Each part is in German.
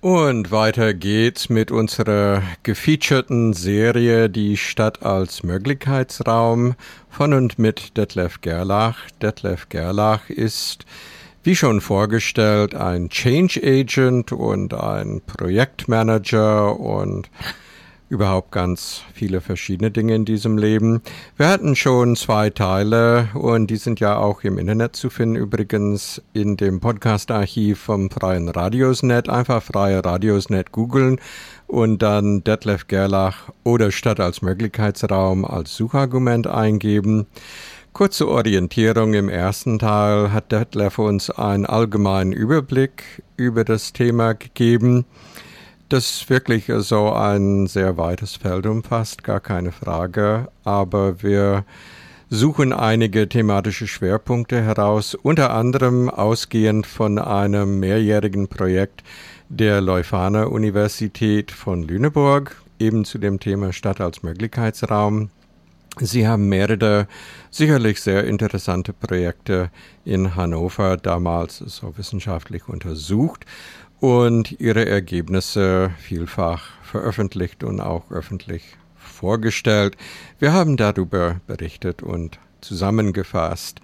Und weiter geht's mit unserer gefeaturten Serie Die Stadt als Möglichkeitsraum von und mit Detlef Gerlach. Detlef Gerlach ist, wie schon vorgestellt, ein Change Agent und ein Projektmanager und überhaupt ganz viele verschiedene Dinge in diesem Leben. Wir hatten schon zwei Teile und die sind ja auch im Internet zu finden, übrigens in dem Podcast-Archiv vom Freien Radiosnet. Einfach Freie Radiosnet googeln und dann Detlef Gerlach oder Stadt als Möglichkeitsraum als Suchargument eingeben. Kurze Orientierung im ersten Teil hat Detlef uns einen allgemeinen Überblick über das Thema gegeben das wirklich so ein sehr weites Feld umfasst, gar keine Frage. Aber wir suchen einige thematische Schwerpunkte heraus, unter anderem ausgehend von einem mehrjährigen Projekt der Leuphana Universität von Lüneburg, eben zu dem Thema Stadt als Möglichkeitsraum. Sie haben mehrere sicherlich sehr interessante Projekte in Hannover damals so wissenschaftlich untersucht und ihre Ergebnisse vielfach veröffentlicht und auch öffentlich vorgestellt. Wir haben darüber berichtet und zusammengefasst.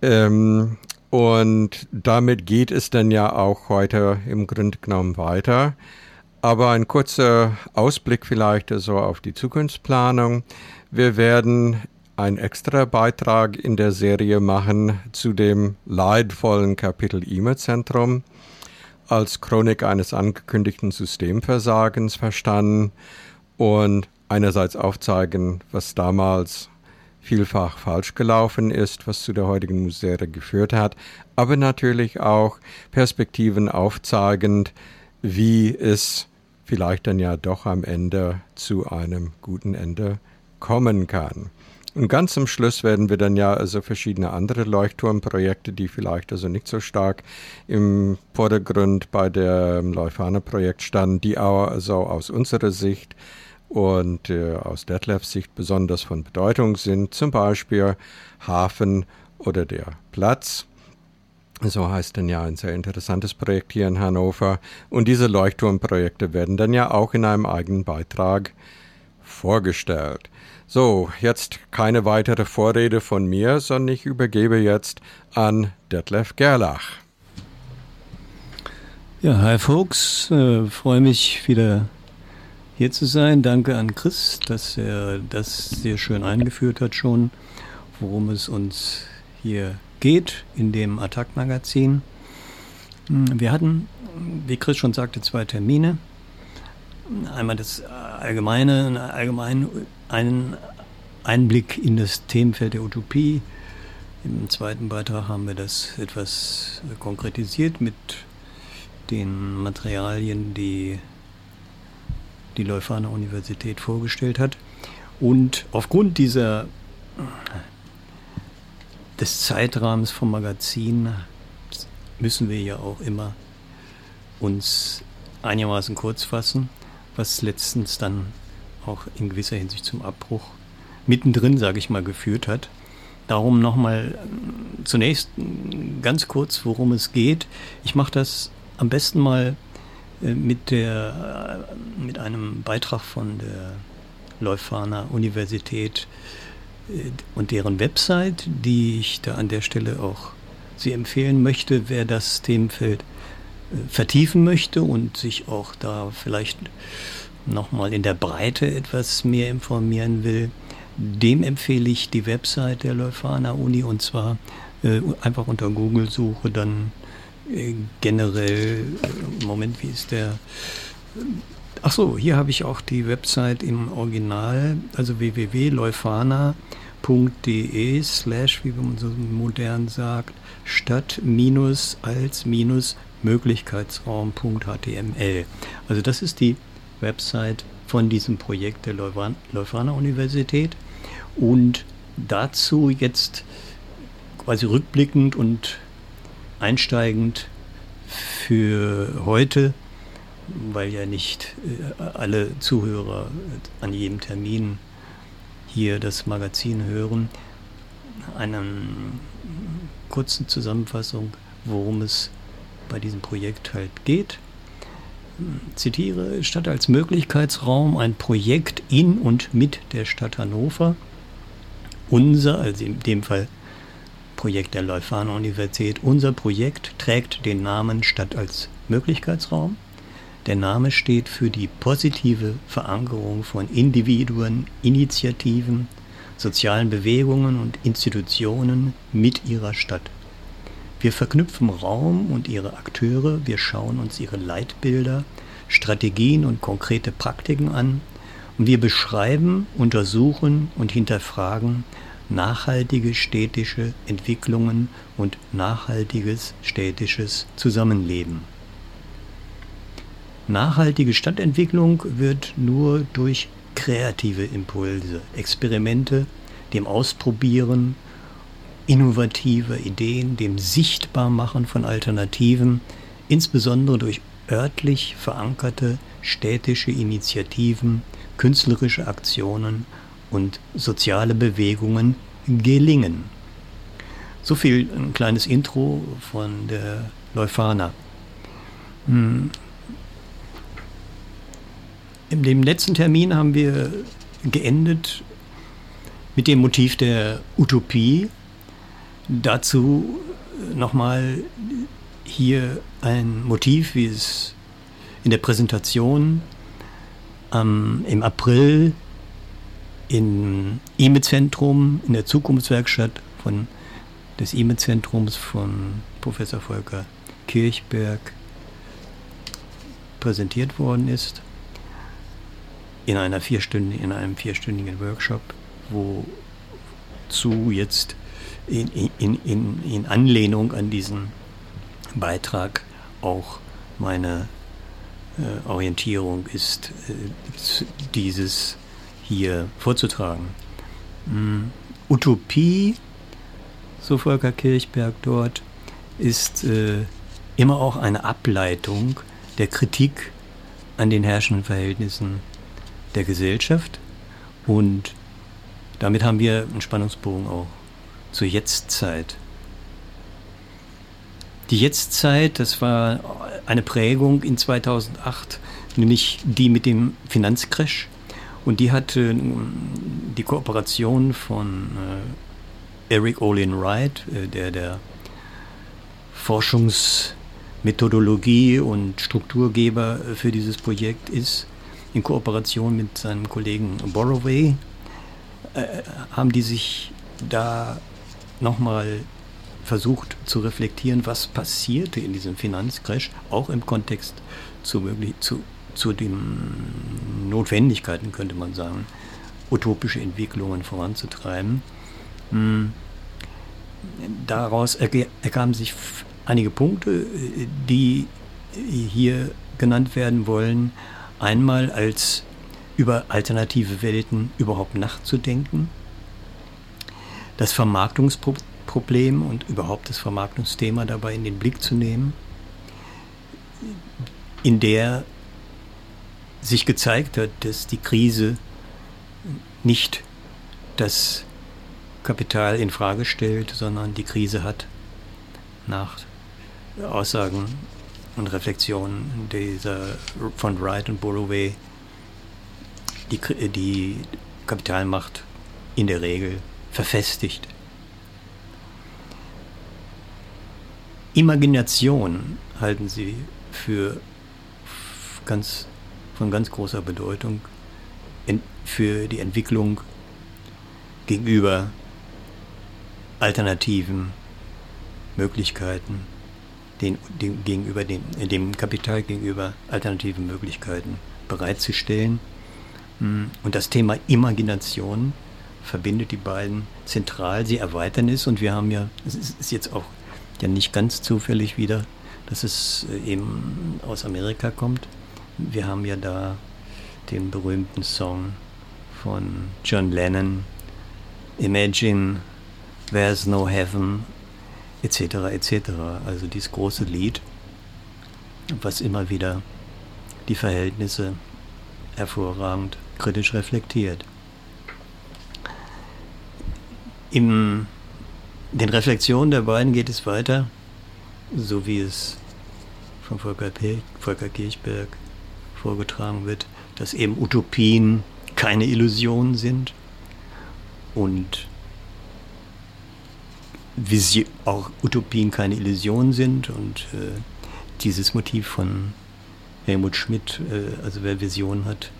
Ähm, und damit geht es dann ja auch heute im Grunde genommen weiter. Aber ein kurzer Ausblick vielleicht so auf die Zukunftsplanung. Wir werden einen extra Beitrag in der Serie machen zu dem leidvollen Kapitel E-Mail-Zentrum als Chronik eines angekündigten Systemversagens verstanden und einerseits aufzeigen, was damals vielfach falsch gelaufen ist, was zu der heutigen Misere geführt hat, aber natürlich auch Perspektiven aufzeigend, wie es vielleicht dann ja doch am Ende zu einem guten Ende kommen kann. Und ganz zum Schluss werden wir dann ja also verschiedene andere Leuchtturmprojekte, die vielleicht also nicht so stark im Vordergrund bei dem Leuphana-Projekt standen, die aber also aus unserer Sicht und äh, aus Detlefs Sicht besonders von Bedeutung sind, zum Beispiel Hafen oder der Platz. So heißt dann ja ein sehr interessantes Projekt hier in Hannover. Und diese Leuchtturmprojekte werden dann ja auch in einem eigenen Beitrag vorgestellt. So, jetzt keine weitere Vorrede von mir, sondern ich übergebe jetzt an Detlef Gerlach. Ja, hi Folks, äh, freue mich wieder hier zu sein. Danke an Chris, dass er das sehr schön eingeführt hat schon, worum es uns hier geht in dem Attack-Magazin. Hm, wir hatten, wie Chris schon sagte, zwei Termine. Einmal das allgemeine, allgemein einen Einblick in das Themenfeld der Utopie. Im zweiten Beitrag haben wir das etwas konkretisiert mit den Materialien, die die Leuphana Universität vorgestellt hat. Und aufgrund dieser des Zeitrahmens vom Magazin müssen wir ja auch immer uns einigermaßen kurz fassen, was letztens dann auch in gewisser Hinsicht zum Abbruch mittendrin, sage ich mal, geführt hat. Darum nochmal äh, zunächst ganz kurz, worum es geht. Ich mache das am besten mal äh, mit, der, äh, mit einem Beitrag von der Leuphana Universität und deren Website, die ich da an der Stelle auch Sie empfehlen möchte, wer das Themenfeld vertiefen möchte und sich auch da vielleicht nochmal in der Breite etwas mehr informieren will, dem empfehle ich die Website der Leuphana Uni und zwar äh, einfach unter Google suche dann äh, generell, äh, Moment, wie ist der? Ach so, hier habe ich auch die Website im Original, also www.leuphana.de slash, wie man so modern sagt, statt minus als minus Möglichkeitsraum.html. Also das ist die Website von diesem Projekt der Leuphana Universität. Und dazu jetzt quasi rückblickend und einsteigend für heute, weil ja nicht äh, alle Zuhörer an jedem Termin hier das Magazin hören, eine kurze Zusammenfassung, worum es bei diesem Projekt halt geht. Zitiere, Stadt als Möglichkeitsraum, ein Projekt in und mit der Stadt Hannover. Unser, also in dem Fall Projekt der Leuphana Universität, unser Projekt trägt den Namen Stadt als Möglichkeitsraum. Der Name steht für die positive Verankerung von Individuen, Initiativen, sozialen Bewegungen und Institutionen mit ihrer Stadt. Wir verknüpfen Raum und ihre Akteure, wir schauen uns ihre Leitbilder, Strategien und konkrete Praktiken an und wir beschreiben, untersuchen und hinterfragen nachhaltige städtische Entwicklungen und nachhaltiges städtisches Zusammenleben. Nachhaltige Stadtentwicklung wird nur durch kreative Impulse, Experimente, dem Ausprobieren innovativer Ideen, dem Sichtbarmachen von Alternativen, insbesondere durch örtlich verankerte städtische Initiativen, künstlerische Aktionen und soziale Bewegungen gelingen. So viel ein kleines Intro von der Leuphana. Hm. In dem letzten Termin haben wir geendet mit dem Motiv der Utopie, Dazu nochmal hier ein Motiv, wie es in der Präsentation ähm, im April im IME-Zentrum, in der Zukunftswerkstatt von, des IME-Zentrums von Professor Volker Kirchberg präsentiert worden ist. In, einer vierstündigen, in einem vierstündigen Workshop, wozu jetzt in, in, in, in Anlehnung an diesen Beitrag auch meine äh, Orientierung ist, äh, dieses hier vorzutragen. Mm, Utopie, so Volker Kirchberg dort, ist äh, immer auch eine Ableitung der Kritik an den herrschenden Verhältnissen der Gesellschaft und damit haben wir einen Spannungsbogen auch zur Jetztzeit. Die Jetztzeit, das war eine Prägung in 2008, nämlich die mit dem Finanzcrash. Und die hatte die Kooperation von äh, Eric Olin Wright, äh, der der Forschungsmethodologie und Strukturgeber für dieses Projekt ist, in Kooperation mit seinem Kollegen Borroway, äh, haben die sich da nochmal versucht zu reflektieren, was passierte in diesem Finanzcrash, auch im Kontext zu, zu, zu den Notwendigkeiten, könnte man sagen, utopische Entwicklungen voranzutreiben. Hm. Daraus ergaben sich einige Punkte, die hier genannt werden wollen. Einmal als über alternative Welten überhaupt nachzudenken, das Vermarktungsproblem und überhaupt das Vermarktungsthema dabei in den Blick zu nehmen, in der sich gezeigt hat, dass die Krise nicht das Kapital in Frage stellt, sondern die Krise hat nach Aussagen und Reflexionen dieser von Wright und Borroway die, die Kapitalmacht in der Regel verfestigt. Imagination halten sie für ganz, von ganz großer Bedeutung für die Entwicklung gegenüber alternativen Möglichkeiten, den, den, gegenüber dem, dem Kapital gegenüber alternativen Möglichkeiten bereitzustellen. Hm, und das Thema Imagination verbindet die beiden zentral, sie erweitern es und wir haben ja, es ist jetzt auch ja nicht ganz zufällig wieder, dass es äh, eben aus Amerika kommt. Wir haben ja da den berühmten Song von John Lennon, Imagine There's No Heaven, etc. etc. Also dieses große Lied, was immer wieder die Verhältnisse hervorragend kritisch reflektiert. In den Reflexionen der beiden geht es weiter, so wie es von Volker Volker Kirchberg vorgetragen wird, dass eben Utopien keine Illusionen sind und Vision, auch Utopien keine Illusionen sind und äh, dieses Motiv von Helmut Schmidt, äh, also wer Vision hat,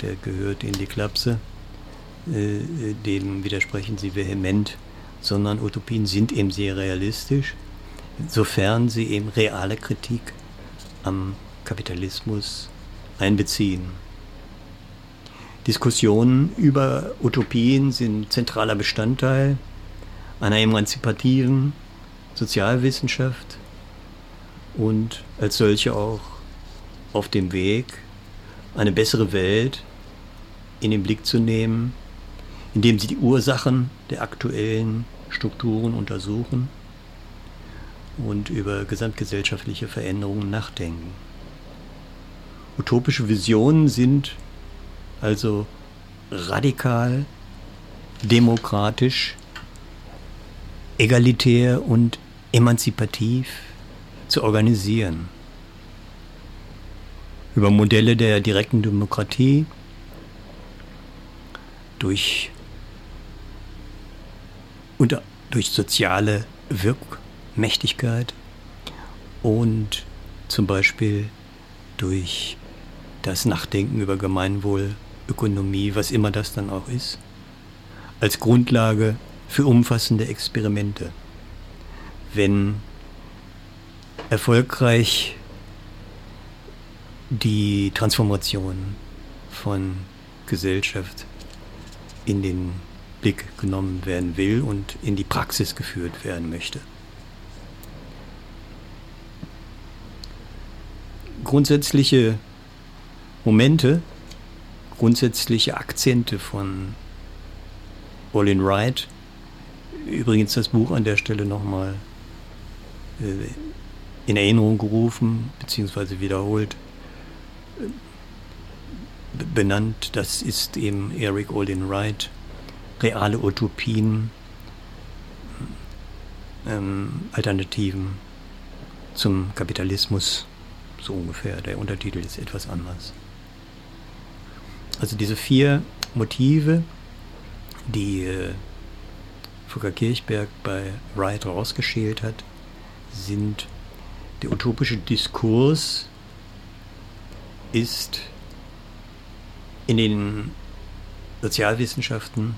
der gehört in die Klapse, dem widersprechen sie vehement, sondern Utopien sind eben sehr realistisch, sofern sie eben reale Kritik am Kapitalismus einbeziehen. Diskussionen über Utopien sind zentraler Bestandteil einer emanzipativen Sozialwissenschaft und als solche auch auf dem Weg, eine bessere Welt in den Blick zu nehmen, indem sie die Ursachen der aktuellen Strukturen untersuchen und über gesamtgesellschaftliche Veränderungen nachdenken. Utopische Visionen sind also radikal, demokratisch, egalitär und emanzipativ zu organisieren. Über Modelle der direkten Demokratie, durch, und durch soziale Wirkmächtigkeit und zum Beispiel durch das Nachdenken über Gemeinwohl, Ökonomie, was immer das dann auch ist, als Grundlage für umfassende Experimente. Wenn erfolgreich die Transformation von Gesellschaft in den Blick genommen werden will und in die Praxis geführt werden möchte. Grundsätzliche Momente, grundsätzliche Akzente von Olin Wright übrigens das Buch an der Stelle nochmal äh, in Erinnerung gerufen, beziehungsweise wiederholt äh, benannt. Das ist eben Eric Olin Wright, Reale Utopien, ähm, Alternativen zum Kapitalismus, so ungefähr. Der Untertitel ist etwas anders. Also diese vier Motive, die äh, Volker Kirchberg bei Wright rausgeschält hat, sind der utopische Diskurs ist in den Sozialwissenschaften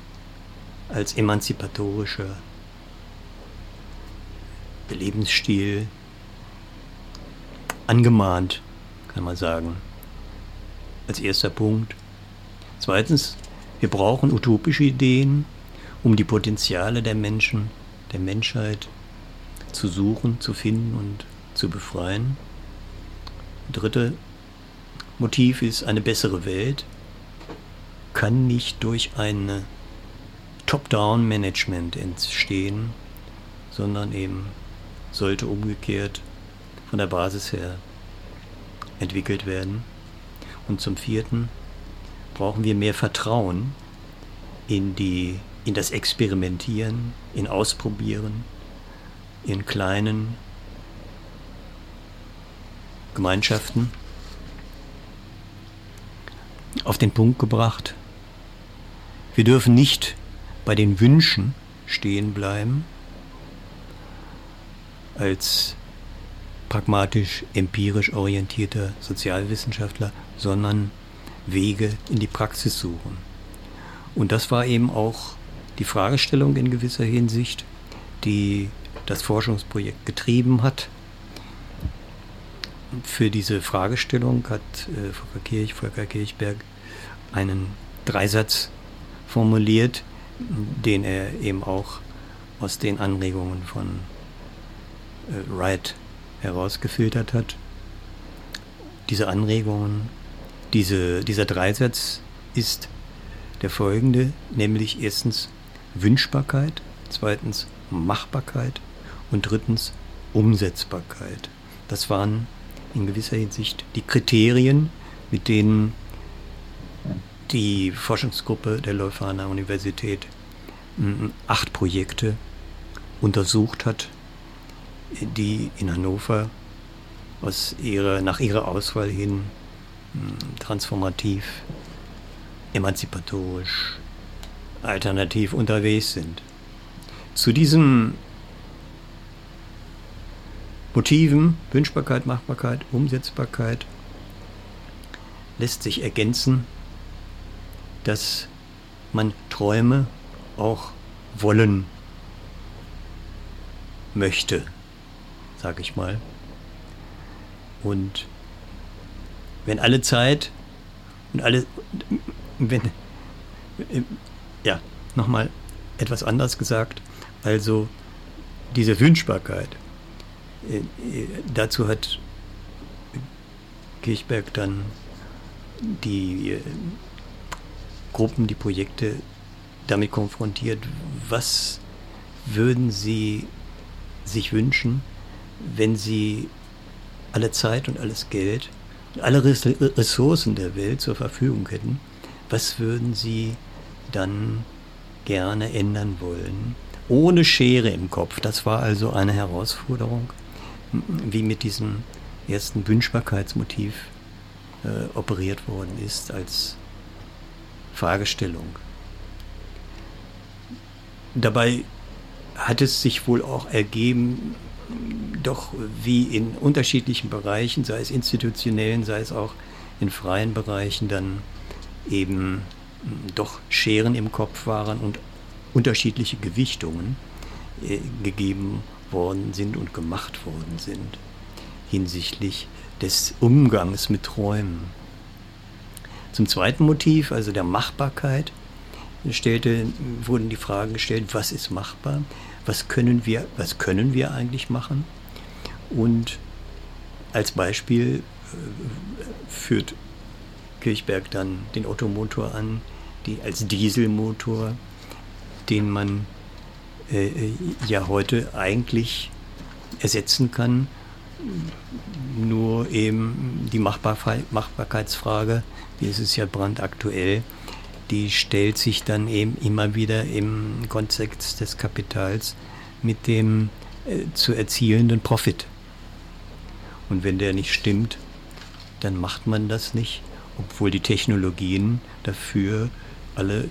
als emanzipatorischer Lebensstil angemahnt, kann man sagen. Als erster Punkt. Zweitens, wir brauchen utopische Ideen, um die Potenziale der Menschen, der Menschheit zu suchen, zu finden und zu befreien. Dritte Motiv ist eine bessere Welt, kann nicht durch ein Top-Down-Management entstehen, sondern eben sollte umgekehrt von der Basis her entwickelt werden. Und zum vierten brauchen wir mehr Vertrauen in die in das Experimentieren, in Ausprobieren, in kleinen Gemeinschaften auf den Punkt gebracht. Wir dürfen nicht bei den Wünschen stehen bleiben als pragmatisch, empirisch orientierter Sozialwissenschaftler, sondern Wege in die Praxis suchen. Und das war eben auch die Fragestellung in gewisser Hinsicht, die das Forschungsprojekt getrieben hat. Für diese Fragestellung hat äh, Volker, Kirch, Volker Kirchberg einen Dreisatz formuliert, den er eben auch aus den Anregungen von äh, Wright herausgefiltert hat. Diese Anregungen, diese, dieser Dreisatz ist der folgende, nämlich erstens Wünschbarkeit, zweitens Machbarkeit und drittens Umsetzbarkeit. Das waren in gewisser Hinsicht die Kriterien, mit denen die Forschungsgruppe der Leuphana Universität acht Projekte untersucht hat, die in Hannover aus ihrer, nach ihrer Auswahl hin hm, transformativ, emanzipatorisch, alternativ unterwegs sind. Zu diesen Motiven, Wünschbarkeit, Machbarkeit, Umsetzbarkeit, lässt sich ergänzen, dass man Träume auch wollen möchte, sage ich mal. Und wenn alle Zeit und alle, wenn, ja, nochmal etwas anders gesagt, also diese Wünschbarkeit, äh, dazu hat Kirchberg dann die äh, Gruppen, die Projekte damit konfrontiert, was würden sie sich wünschen, wenn sie alle Zeit und alles Geld und alle Ressourcen der Welt zur Verfügung hätten, was würden sie dann gerne ändern wollen, ohne Schere im Kopf. Das war also eine Herausforderung, wie mit diesem ersten Wünschbarkeitsmotiv äh, operiert worden ist als Fragestellung. Dabei hat es sich wohl auch ergeben, doch wie in unterschiedlichen Bereichen, sei es institutionellen, sei es auch in freien Bereichen, dann eben doch Scheren im Kopf waren und unterschiedliche Gewichtungen äh, gegeben worden sind und gemacht worden sind hinsichtlich des Umgangs mit Träumen. Zum zweiten Motiv, also der Machbarkeit, stellte, wurden die Fragen gestellt, was ist machbar, was können wir, was können wir eigentlich machen? Und als Beispiel äh, führt Kirchberg dann den Ottomotor an, die, als Dieselmotor, den man äh, äh ja heute eigentlich ersetzen kann nur eben die Machbarkeitsfrage, wie ist es ja brandaktuell, die stellt sich dann eben immer wieder im Kontext des Kapitals mit dem äh, zu erzielenden Profit. Und wenn der nicht stimmt, dann macht man das nicht, obwohl die Technologien dafür alle äh,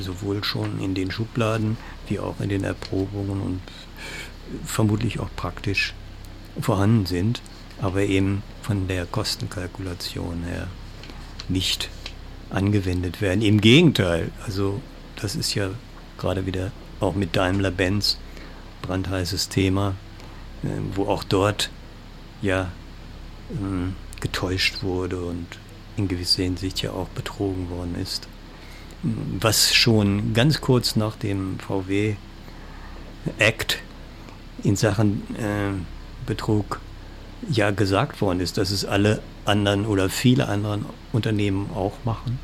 sowohl schon in den Schubladen wie auch in den Erprobungen und vermutlich auch praktisch vorhanden sind, aber eben von der Kostenkalkulation her nicht angewendet werden. Im Gegenteil, also das ist ja gerade wieder auch mit Daimler-Benz brandheißes Thema, äh, wo auch dort ja ähm, getäuscht wurde und in gewisser Hinsicht ja auch betrogen worden ist. Was schon ganz kurz nach dem VW Act in Sachen äh, Betrug ja gesagt worden ist, dass es alle anderen oder viele anderen Unternehmen auch machen.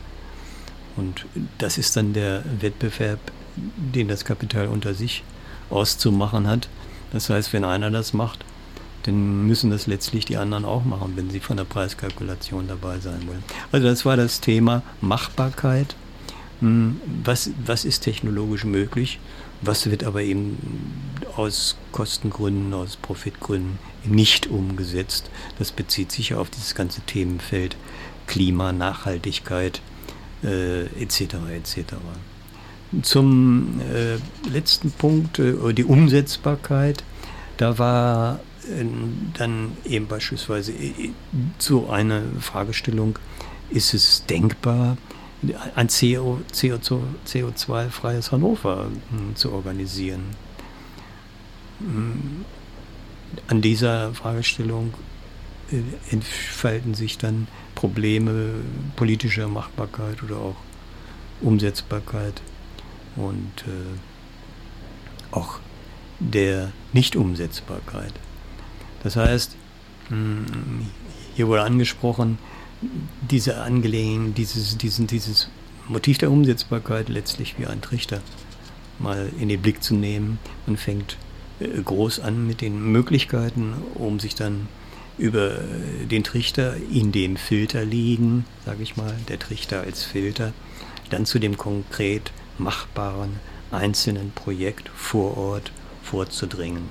Und das ist dann der Wettbewerb, den das Kapital unter sich auszumachen hat. Das heißt, wenn einer das macht, dann müssen das letztlich die anderen auch machen, wenn sie von der Preiskalkulation dabei sein wollen. Also das war das Thema Machbarkeit. Hm, was, was ist technologisch möglich? Was wird aber eben aus Kostengründen, aus Profitgründen nicht umgesetzt? Das bezieht sich auf dieses ganze Themenfeld Klima, Nachhaltigkeit äh, etc. etc. Zum äh, letzten Punkt, äh, die Umsetzbarkeit. Da war äh, dann eben beispielsweise äh, so eine Fragestellung, ist es denkbar, ein CO, CO2-freies Hannover hm, zu organisieren. Hm, an dieser Fragestellung äh, entfalten sich dann Probleme politischer Machbarkeit oder auch Umsetzbarkeit und äh, auch der Nicht-Umsetzbarkeit. Das heißt, hm, hier wurde angesprochen, diese Angelegenheit, dieses, diesen, dieses Motiv der Umsetzbarkeit letztlich wie ein Trichter mal in den Blick zu nehmen. Man fängt äh, groß an mit den Möglichkeiten, um sich dann über den Trichter in dem Filter liegen, sage ich mal, der Trichter als Filter, dann zu dem konkret machbaren einzelnen Projekt vor Ort vorzudringen.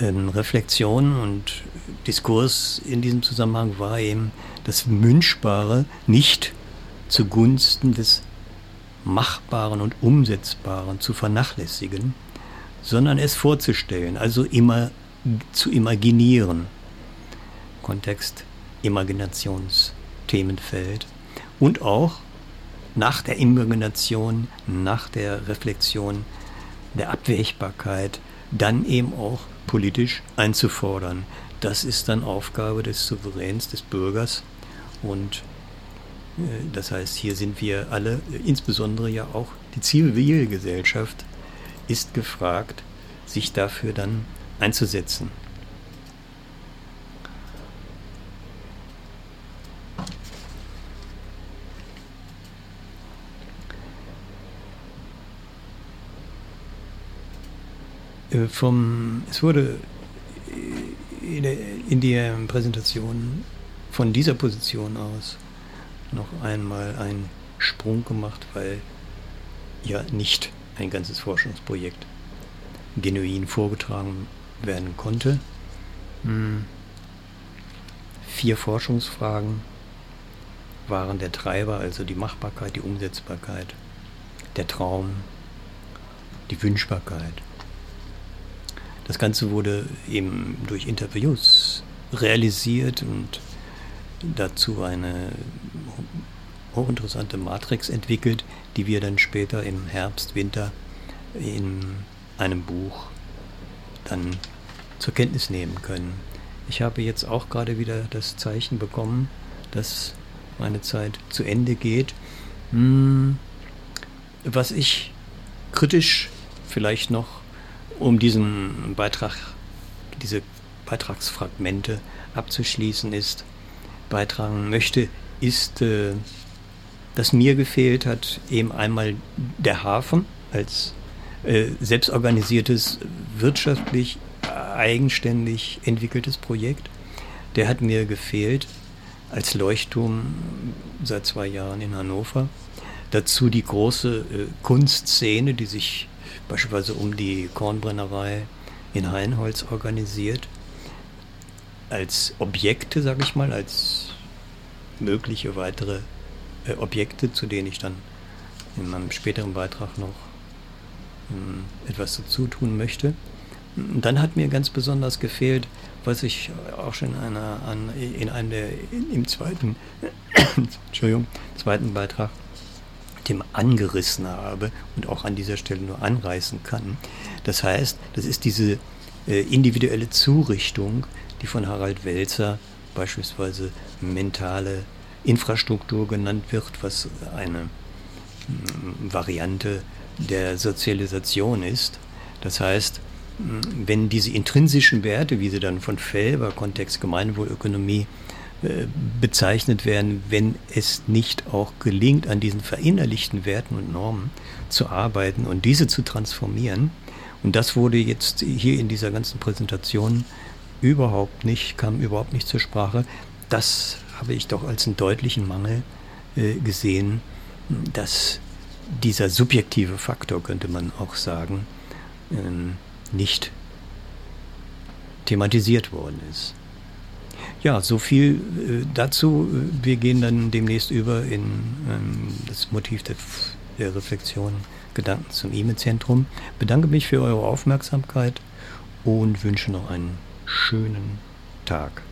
Ähm, Reflexion und Diskurs in diesem Zusammenhang war eben das Wünschbare nicht zugunsten des Machbaren und Umsetzbaren zu vernachlässigen, sondern es vorzustellen, also immer zu imaginieren. Kontext Imaginationsthemenfeld und auch nach der Imagination, nach der Reflexion der Abwägbarkeit dann eben auch politisch einzufordern. Das ist dann Aufgabe des Souveräns, des Bürgers. Und äh, das heißt, hier sind wir alle, insbesondere ja auch die Zivilgesellschaft, ist gefragt, sich dafür dann einzusetzen. Vom, es wurde in der, in der Präsentation von dieser Position aus noch einmal ein Sprung gemacht, weil ja nicht ein ganzes Forschungsprojekt genuin vorgetragen werden konnte. Hm. Vier Forschungsfragen waren der Treiber, also die Machbarkeit, die Umsetzbarkeit, der Traum, die Wünschbarkeit das Ganze wurde eben durch Interviews realisiert und dazu eine hochinteressante Matrix entwickelt, die wir dann später im Herbst, Winter in einem Buch dann zur Kenntnis nehmen können. Ich habe jetzt auch gerade wieder das Zeichen bekommen, dass meine Zeit zu Ende geht. Hm, was ich kritisch vielleicht noch um diesen Beitrag, diese Beitragsfragmente abzuschließen, ist, beitragen möchte, ist, äh, dass mir gefehlt hat, eben einmal der Hafen als äh, selbstorganisiertes, wirtschaftlich eigenständig entwickeltes Projekt. Der hat mir gefehlt als Leuchtturm seit zwei Jahren in Hannover. Dazu die große äh, Kunstszene, die sich beispielsweise um die Kornbrennerei in Heinholz organisiert, als Objekte, sage ich mal, als mögliche weitere äh, Objekte, zu denen ich dann in meinem späteren Beitrag noch ähm, etwas dazu tun möchte. Und dann hat mir ganz besonders gefehlt, was ich auch schon in, einer, an, in einem der, im zweiten, Entschuldigung, zweiten Beitrag dem angerissen habe und auch an dieser Stelle nur anreißen kann. Das heißt, das ist diese äh, individuelle Zurichtung, die von Harald Welzer beispielsweise mentale Infrastruktur genannt wird, was eine mm, Variante der Sozialisation ist. Das heißt, mm, wenn diese intrinsischen Werte, wie sie dann von Felber, Kontext Gemeinwohlökonomie, bezeichnet werden, wenn es nicht auch gelingt, an diesen verinnerlichten Werten und Normen zu arbeiten und diese zu transformieren. Und das wurde jetzt hier in dieser ganzen Präsentation überhaupt nicht, kam überhaupt nicht zur Sprache. Das habe ich doch als einen deutlichen Mangel äh, gesehen, dass dieser subjektive Faktor, könnte man auch sagen, äh, nicht thematisiert worden ist. Ja, so viel äh, dazu. Wir gehen dann demnächst über in ähm, das Motiv der, der Reflexion Gedanken zum E-Mail-Zentrum. Bedanke mich für eure Aufmerksamkeit und wünsche noch einen schönen Tag.